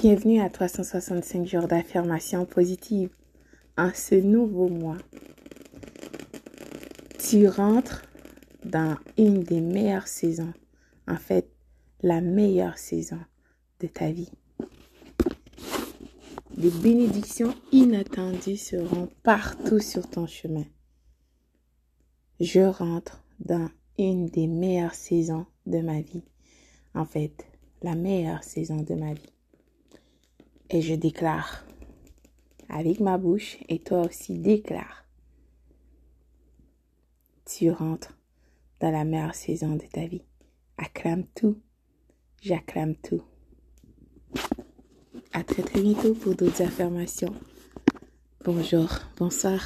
Bienvenue à 365 jours d'affirmation positive en ce nouveau mois. Tu rentres dans une des meilleures saisons, en fait, la meilleure saison de ta vie. Des bénédictions inattendues seront partout sur ton chemin. Je rentre dans une des meilleures saisons de ma vie. En fait, la meilleure saison de ma vie. Et je déclare avec ma bouche et toi aussi déclare. Tu rentres dans la meilleure saison de ta vie. Acclame tout. J'acclame tout. À très très bientôt pour d'autres affirmations. Bonjour, bonsoir.